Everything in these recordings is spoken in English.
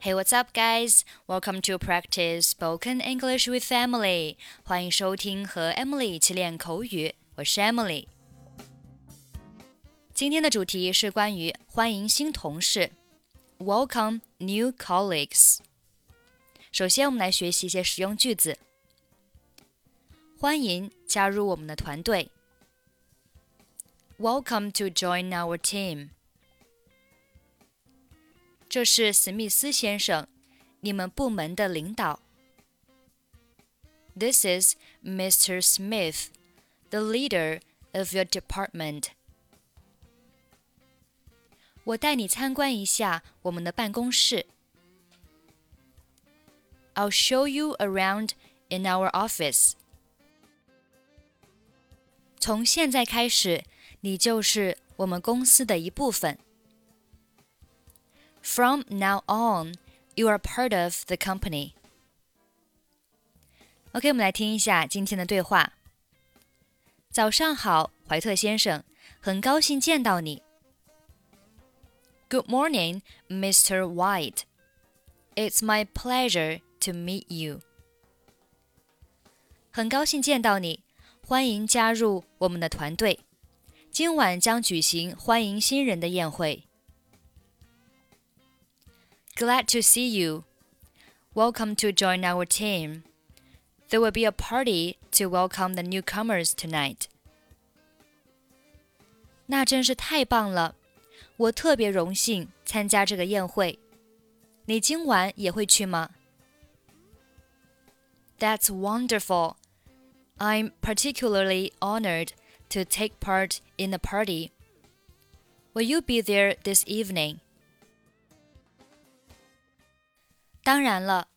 Hey, what's up, guys? Welcome to practice spoken English with Emily. 欢迎收听和 Emily 一起练口语。我是 Emily。今天的主题是关于欢迎新同事，Welcome new colleagues。首先，我们来学习一些实用句子。欢迎加入我们的团队。Welcome to join our team。 这是史密斯先生，你们部门的领导。This is Mr. Smith, the leader of your department. 我带你参观一下我们的办公室。I'll show you around in our office. 从现在开始，你就是我们公司的一部分。 From now on, you are part of the company. OK，我们来听一下今天的对话。早上好，怀特先生，很高兴见到你。Good morning, Mr. White. It's my pleasure to meet you. 很高兴见到你，欢迎加入我们的团队。今晚将举行欢迎新人的宴会。 Glad to see you. Welcome to join our team. There will be a party to welcome the newcomers tonight. 那真是太棒了！我特别荣幸参加这个宴会。你今晚也会去吗？That's wonderful. I'm particularly honored to take part in the party. Will you be there this evening? 当然了，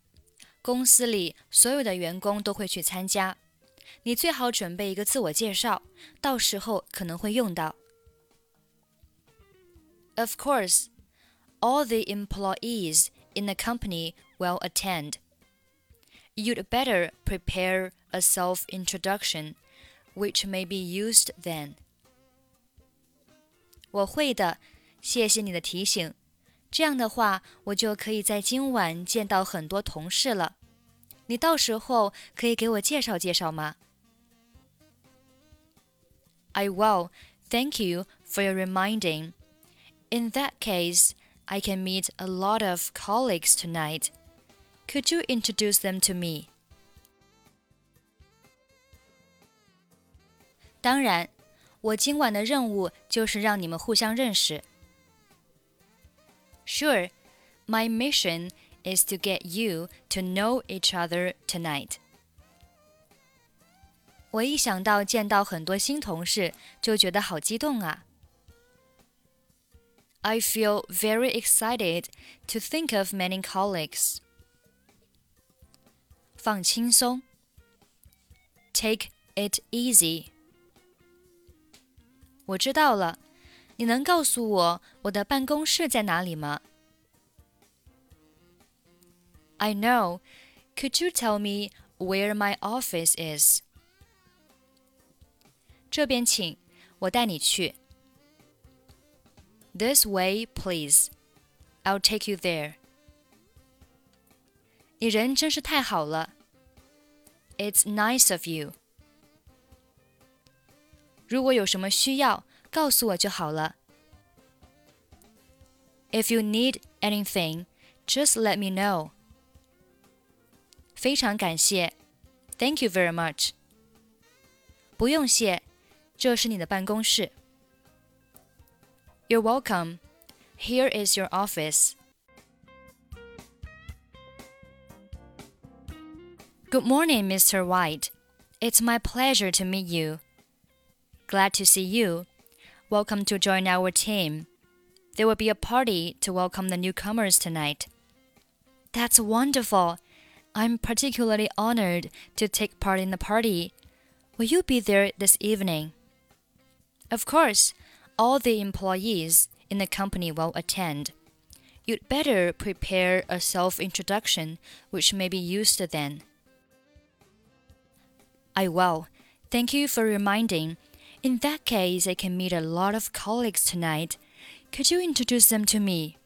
公司里所有的员工都会去参加。你最好准备一个自我介绍，到时候可能会用到。Of course, all the employees in the company will attend. You'd better prepare a self introduction, which may be used then. 我会的，谢谢你的提醒。 这样的话，我就可以在今晚见到很多同事了。你到时候可以给我介绍介绍吗？I will. Thank you for your reminding. In that case, I can meet a lot of colleagues tonight. Could you introduce them to me? 当然，我今晚的任务就是让你们互相认识。 Sure, my mission is to get you to know each other tonight. 我一想到见到很多新同事，就觉得好激动啊！I feel very excited to think of many colleagues. 放轻松，Take it easy. 我知道了。 你能告诉我我的办公室在哪里吗？I know. Could you tell me where my office is? 这边请，我带你去。This way, please. I'll take you there. 你人真是太好了。It's nice of you. 如果有什么需要， 告诉我就好了。If you need anything, just let me know. 非常感谢，Thank you very much. 不用谢，这是你的办公室。You're welcome. Here is your office. Good morning, Mr. White. It's my pleasure to meet you. Glad to see you. Welcome to join our team. There will be a party to welcome the newcomers tonight. That's wonderful. I'm particularly honored to take part in the party. Will you be there this evening? Of course, all the employees in the company will attend. You'd better prepare a self introduction, which may be used then. I will. Thank you for reminding. In that case, I can meet a lot of colleagues tonight. Could you introduce them to me?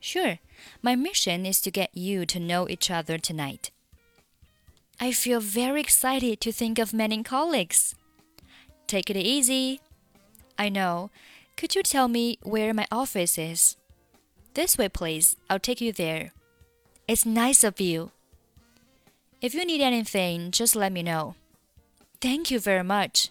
Sure. My mission is to get you to know each other tonight. I feel very excited to think of many colleagues. Take it easy. I know. Could you tell me where my office is? This way, please. I'll take you there. It's nice of you. If you need anything, just let me know. Thank you very much.